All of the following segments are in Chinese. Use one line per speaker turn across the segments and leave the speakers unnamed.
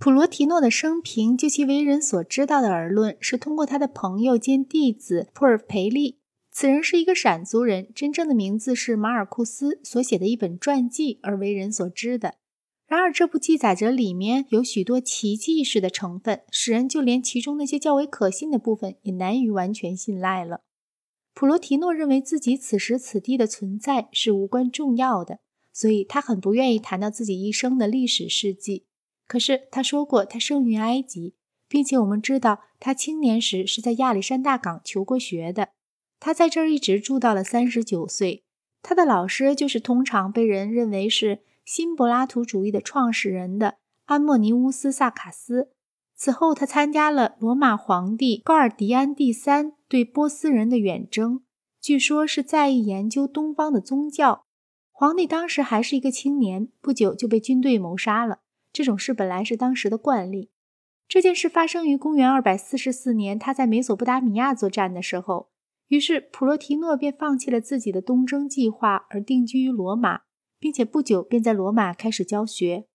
普罗提诺的生平，就其为人所知道的而论，是通过他的朋友兼弟子普尔培利，此人是一个闪族人，真正的名字是马尔库斯所写的一本传记而为人所知的。然而，这部记载着里面有许多奇迹式的成分，使人就连其中那些较为可信的部分也难于完全信赖了。普罗提诺认为自己此时此地的存在是无关重要的，所以他很不愿意谈到自己一生的历史事迹。可是他说过，他生于埃及，并且我们知道他青年时是在亚历山大港求过学的。他在这儿一直住到了三十九岁。他的老师就是通常被人认为是新柏拉图主义的创始人的安莫尼乌斯·萨卡斯。此后，他参加了罗马皇帝高尔迪安第三对波斯人的远征，据说是在意研究东方的宗教。皇帝当时还是一个青年，不久就被军队谋杀了。这种事本来是当时的惯例。这件事发生于公元二百四十四年，他在美索不达米亚作战的时候。于是普罗提诺便放弃了自己的东征计划，而定居于罗马，并且不久便在罗马开始教学。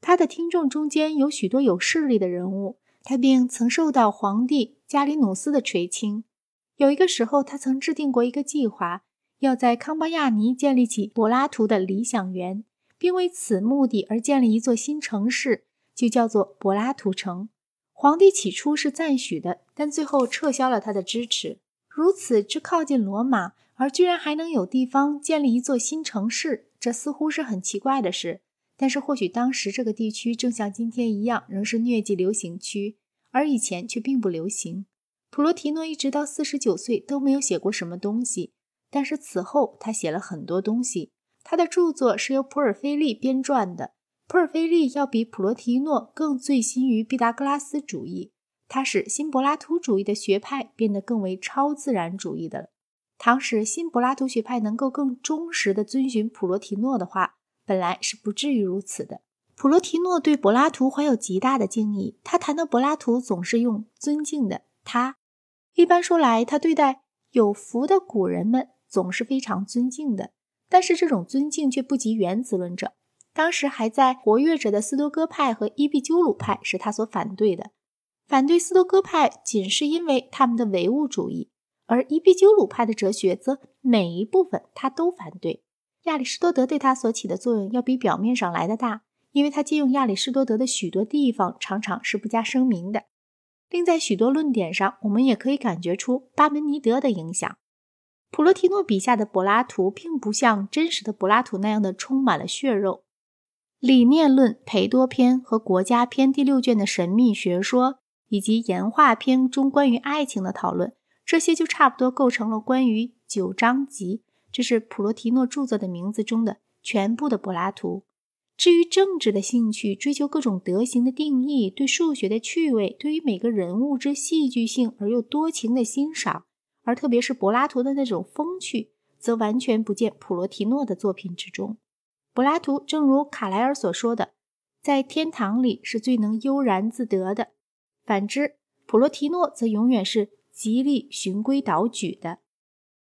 他的听众中间有许多有势力的人物，他并曾受到皇帝加里努斯的垂青。有一个时候，他曾制定过一个计划，要在康巴亚尼建立起柏拉图的理想园。并为此目的而建立一座新城市，就叫做柏拉图城。皇帝起初是赞许的，但最后撤销了他的支持。如此之靠近罗马，而居然还能有地方建立一座新城市，这似乎是很奇怪的事。但是或许当时这个地区正像今天一样，仍是疟疾流行区，而以前却并不流行。普罗提诺一直到四十九岁都没有写过什么东西，但是此后他写了很多东西。他的著作是由普尔菲利编撰的。普尔菲利要比普罗提诺更醉心于毕达哥拉斯主义，他使新柏拉图主义的学派变得更为超自然主义的了。倘使新柏拉图学派能够更忠实地遵循普罗提诺的话，本来是不至于如此的。普罗提诺对柏拉图怀有极大的敬意，他谈到柏拉图总是用尊敬的他。一般说来，他对待有福的古人们总是非常尊敬的。但是这种尊敬却不及原子论者。当时还在活跃着的斯多哥派和伊壁鸠鲁派是他所反对的。反对斯多哥派仅是因为他们的唯物主义，而伊壁鸠鲁派的哲学则每一部分他都反对。亚里士多德对他所起的作用要比表面上来的大，因为他借用亚里士多德的许多地方常常是不加声明的。另在许多论点上，我们也可以感觉出巴门尼德的影响。普罗提诺笔下的柏拉图并不像真实的柏拉图那样的充满了血肉。理念论裴多篇和国家篇第六卷的神秘学说，以及岩画篇中关于爱情的讨论，这些就差不多构成了关于九章集，这是普罗提诺著作的名字中的全部的柏拉图。至于政治的兴趣，追求各种德行的定义，对数学的趣味，对于每个人物之戏剧性而又多情的欣赏。而特别是柏拉图的那种风趣，则完全不见普罗提诺的作品之中。柏拉图正如卡莱尔所说的，在天堂里是最能悠然自得的；反之，普罗提诺则永远是极力循规蹈矩的。